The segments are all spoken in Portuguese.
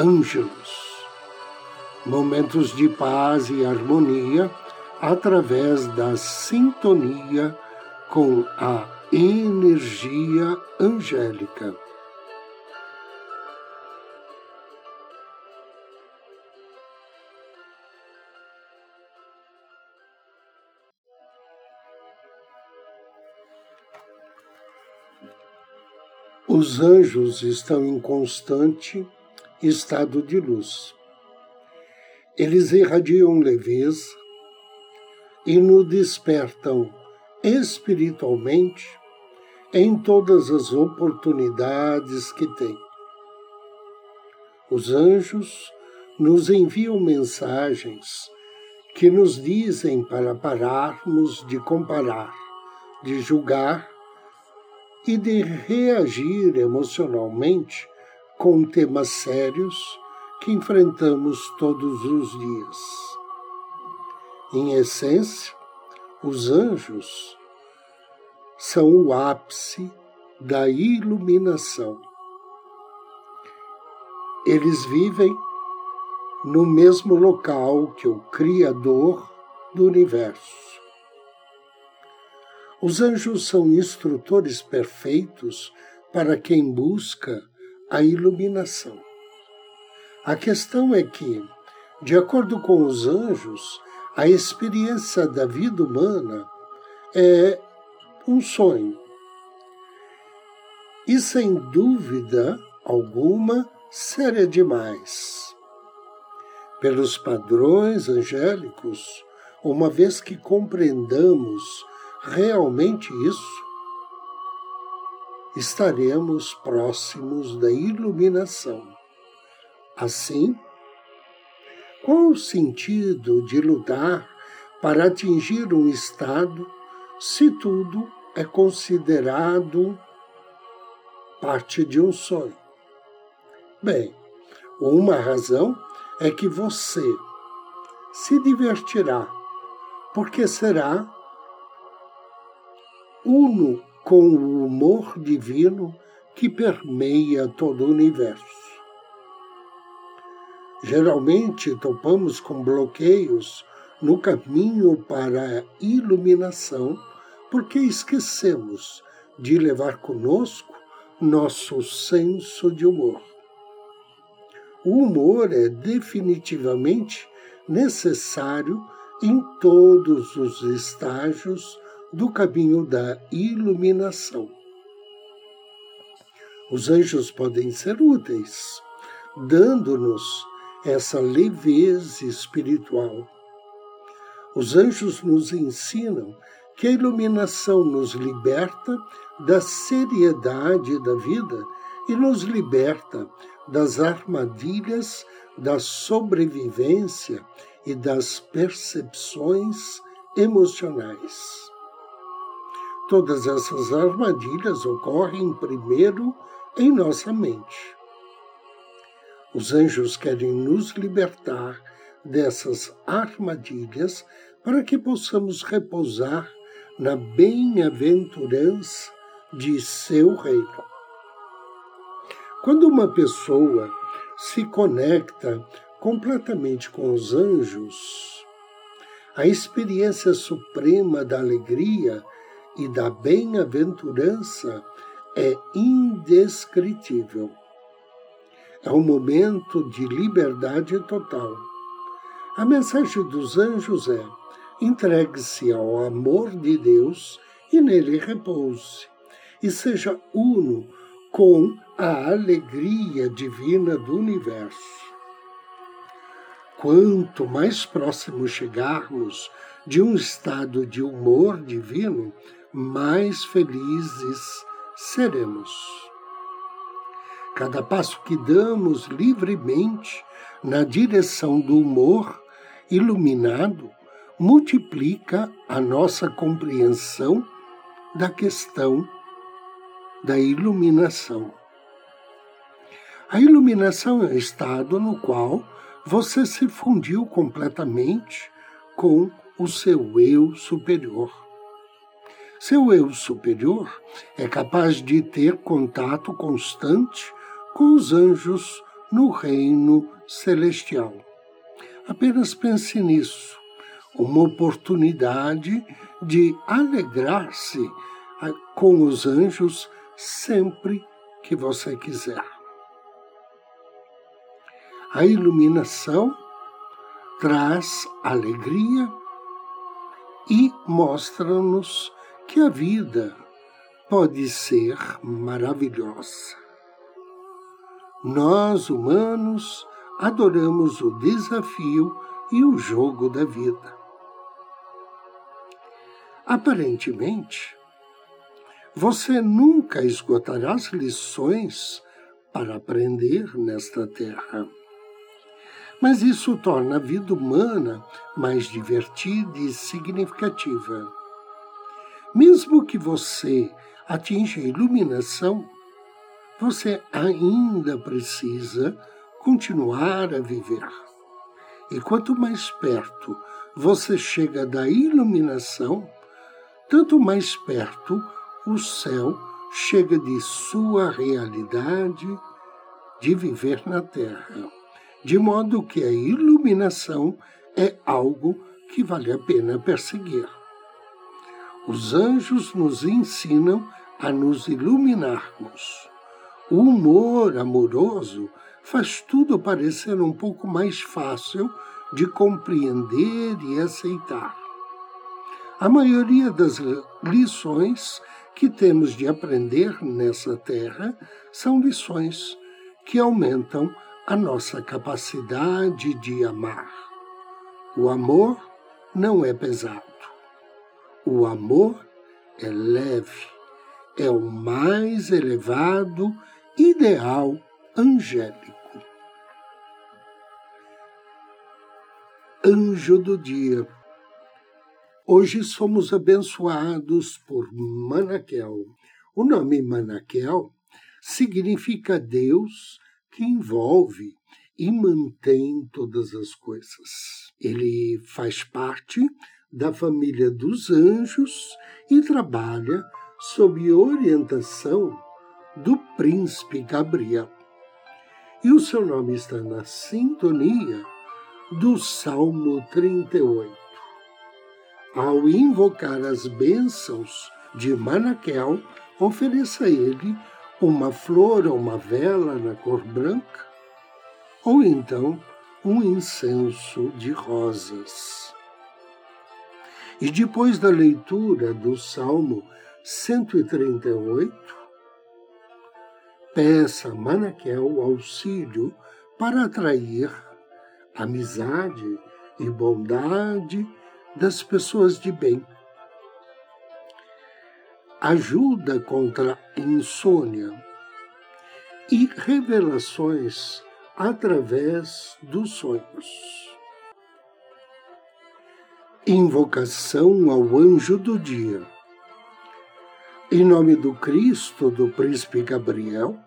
Ângelos, momentos de paz e harmonia através da sintonia com a energia angélica. Os anjos estão em constante estado de luz. Eles irradiam leveza e nos despertam espiritualmente em todas as oportunidades que têm. Os anjos nos enviam mensagens que nos dizem para pararmos de comparar, de julgar e de reagir emocionalmente com temas sérios que enfrentamos todos os dias. Em essência, os anjos são o ápice da iluminação. Eles vivem no mesmo local que o Criador do universo. Os anjos são instrutores perfeitos para quem busca a iluminação. A questão é que, de acordo com os anjos, a experiência da vida humana é um sonho. E sem dúvida alguma, séria demais. Pelos padrões angélicos, uma vez que compreendamos realmente isso, estaremos próximos da iluminação. Assim, qual o sentido de lutar para atingir um estado se tudo é considerado parte de um sonho? Bem, uma razão é que você se divertirá, porque será uno com o humor divino que permeia todo o universo. Geralmente topamos com bloqueios no caminho para a iluminação porque esquecemos de levar conosco nosso senso de humor. O humor é definitivamente necessário em todos os estágios do caminho da iluminação. Os anjos podem ser úteis, dando-nos essa leveza espiritual. Os anjos nos ensinam que a iluminação nos liberta da seriedade da vida e nos liberta das armadilhas da sobrevivência e das percepções emocionais. Todas essas armadilhas ocorrem primeiro em nossa mente. Os anjos querem nos libertar dessas armadilhas para que possamos repousar na bem-aventurança de seu reino. Quando uma pessoa se conecta completamente com os anjos, a experiência suprema da alegria e da bem-aventurança é indescritível. É um momento de liberdade total. A mensagem dos anjos é: entregue-se ao amor de Deus e nele repouse, e seja uno com a alegria divina do universo. Quanto mais próximo chegarmos de um estado de humor divino, mais felizes seremos. Cada passo que damos livremente na direção do humor iluminado multiplica a nossa compreensão da questão da iluminação. A iluminação é o estado no qual você se fundiu completamente com o seu eu superior. Seu eu superior é capaz de ter contato constante com os anjos no reino celestial. Apenas pense nisso uma oportunidade de alegrar-se ah, com os anjos sempre que você quiser. A iluminação traz alegria e mostra-nos que a vida pode ser maravilhosa. Nós, humanos, adoramos o desafio e o jogo da vida. Aparentemente, você nunca esgotará as lições para aprender nesta terra. Mas isso torna a vida humana mais divertida e significativa. Mesmo que você atinja a iluminação, você ainda precisa continuar a viver. E quanto mais perto você chega da iluminação, tanto mais perto o céu chega de sua realidade de viver na terra, de modo que a iluminação é algo que vale a pena perseguir. Os anjos nos ensinam a nos iluminarmos. O humor amoroso faz tudo parecer um pouco mais fácil de compreender e aceitar. A maioria das lições que temos de aprender nessa terra são lições que aumentam a nossa capacidade de amar. O amor não é pesado. O amor é leve, é o mais elevado ideal angélico. Anjo do dia Hoje somos abençoados por Manaquel. O nome Manaquel significa Deus que envolve e mantém todas as coisas. Ele faz parte da família dos anjos e trabalha sob orientação do príncipe Gabriel. E o seu nome está na sintonia do Salmo 38 ao invocar as bênçãos de Manaquel, ofereça a ele uma flor ou uma vela na cor branca, ou então um incenso de rosas. E depois da leitura do Salmo 138, peça a Manaquel auxílio para atrair amizade e bondade das pessoas de bem. Ajuda contra insônia e revelações através dos sonhos. Invocação ao anjo do dia. Em nome do Cristo, do príncipe Gabriel,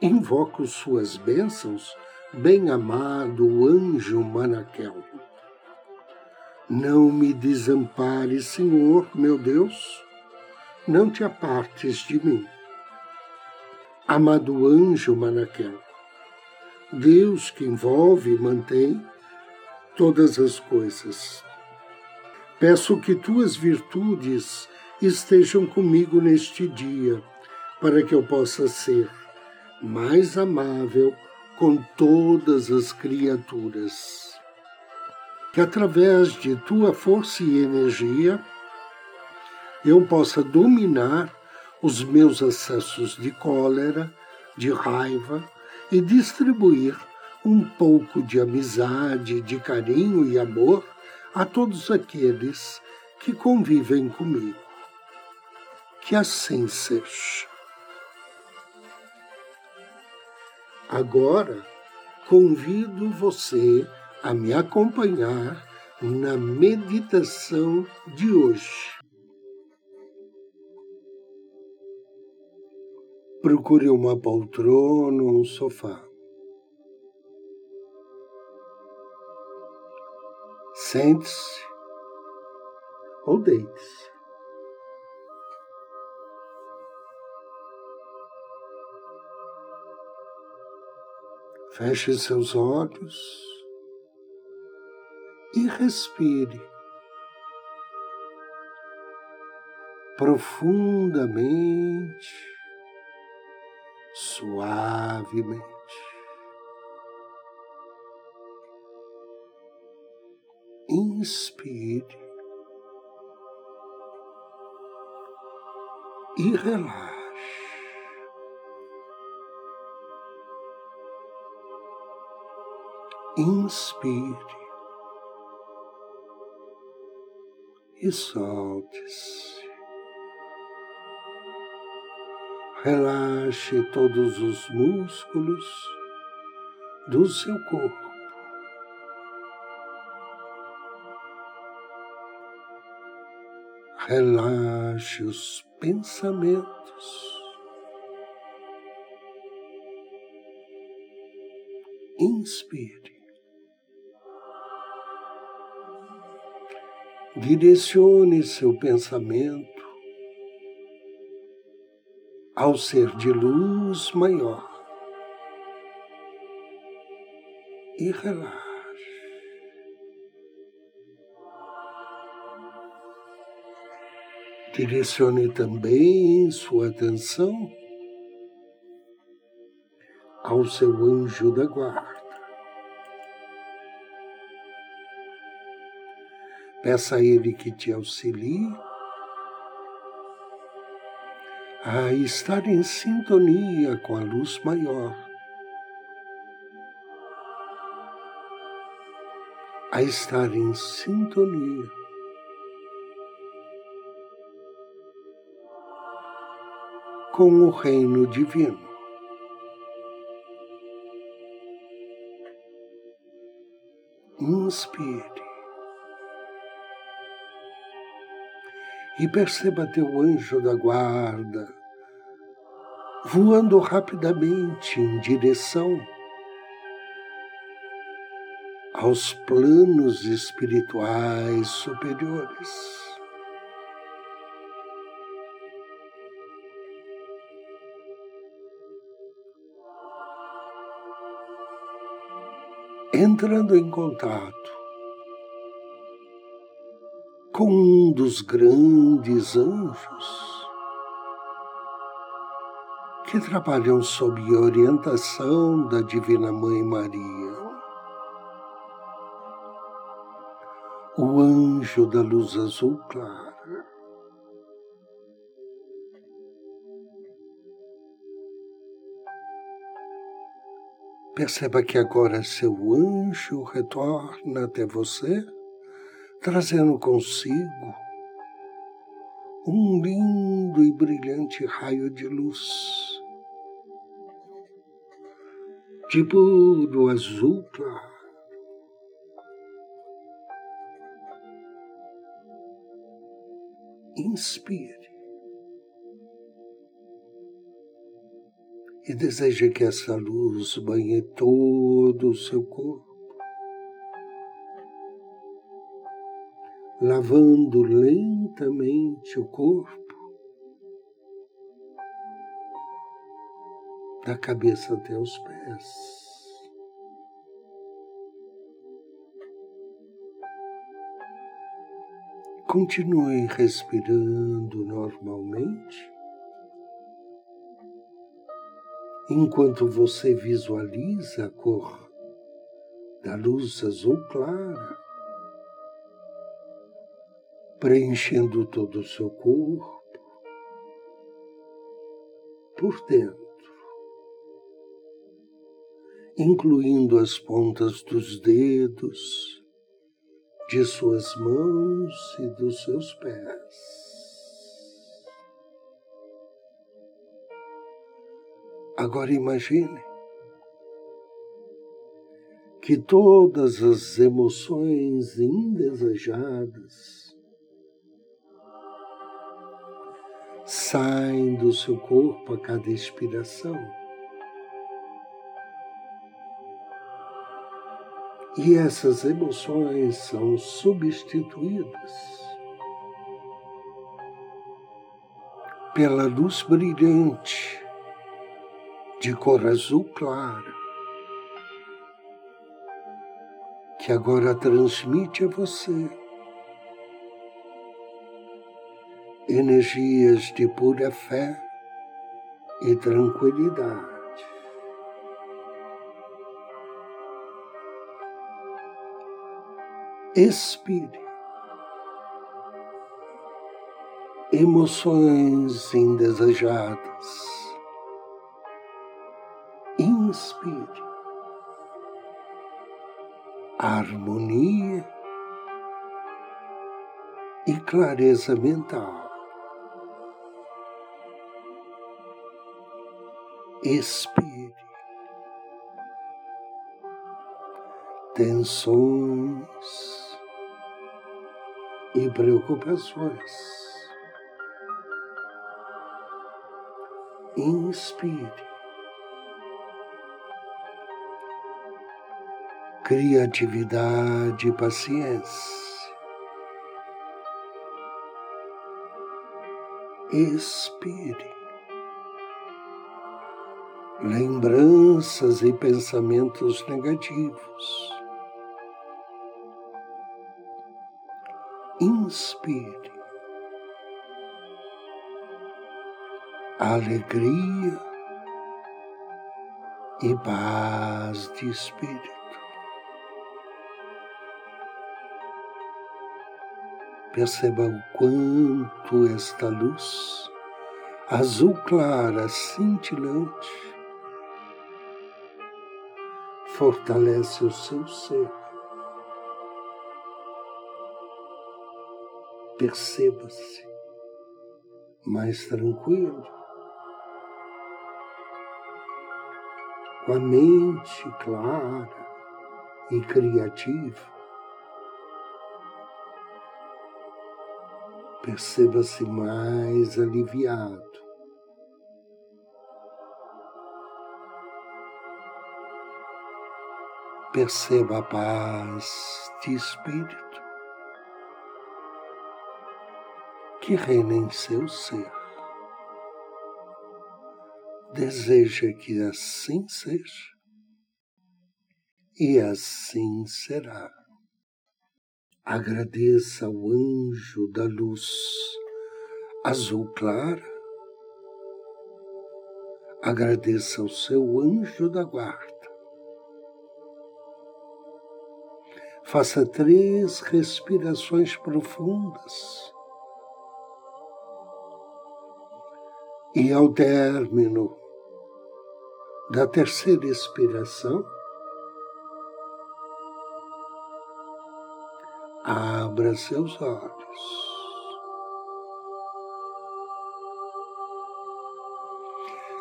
invoco suas bênçãos, bem-amado anjo Manaquel. Não me desampare, Senhor, meu Deus, não te apartes de mim. Amado anjo Manaquel, Deus que envolve e mantém todas as coisas. Peço que tuas virtudes estejam comigo neste dia, para que eu possa ser mais amável com todas as criaturas. Que através de tua força e energia eu possa dominar os meus acessos de cólera, de raiva e distribuir um pouco de amizade, de carinho e amor a todos aqueles que convivem comigo. Que assim seja. Agora, convido você a me acompanhar na meditação de hoje. Procure uma poltrona ou um sofá. Sente-se ou deite-se. Feche seus olhos e respire profundamente, suavemente. Inspire e relaxe. Inspire e solte-se. Relaxe todos os músculos do seu corpo. Relaxe os pensamentos. Inspire. Direcione seu pensamento ao ser de luz maior e relaxe. Direcione também sua atenção ao seu anjo da guarda. Peça a Ele que te auxilie a estar em sintonia com a luz maior, a estar em sintonia com o reino divino. Inspire. e perceba teu anjo da guarda voando rapidamente em direção aos planos espirituais superiores. Entrando em contato com um dos grandes anjos que trabalham sob orientação da Divina Mãe Maria. O anjo da luz azul clara. Perceba que agora seu anjo retorna até você trazendo consigo um lindo e brilhante raio de luz, de puro azul claro. Inspire e deseje que essa luz banhe todo o seu corpo lavando lentamente o corpo, da cabeça até os pés. Continue respirando normalmente, enquanto você visualiza a cor da luz azul clara preenchendo todo o seu corpo por dentro, incluindo as pontas dos dedos, de suas mãos e dos seus pés. Agora imagine que todas as emoções indesejadas saem do seu corpo a cada expiração. E essas emoções são substituídas pela luz brilhante de cor azul clara, que agora transmite a você energias de pura fé e tranquilidade. expire. Emoções indesejadas. Inspire. Harmonia e clareza mental. Expire. Tensões e preocupações. Inspire. Criatividade e paciência. Expire. Lembranças e pensamentos negativos. inspire. Alegria e paz de espírito. Perceba o quanto esta luz, azul clara, cintilante, fortalece o seu ser perceba-se mais tranquilo, com a mente clara e criativa. Perceba-se mais aliviado. Perceba a paz de espírito. que reina em seu ser. Deseja que assim seja, e assim será. Agradeça ao anjo da luz azul clara, agradeça ao seu anjo da guarda. Faça três respirações profundas E ao término da terceira expiração, abra seus olhos.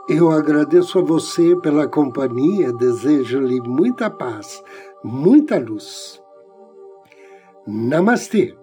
Eu agradeço a você pela companhia, desejo-lhe muita paz, muita luz. Namastê!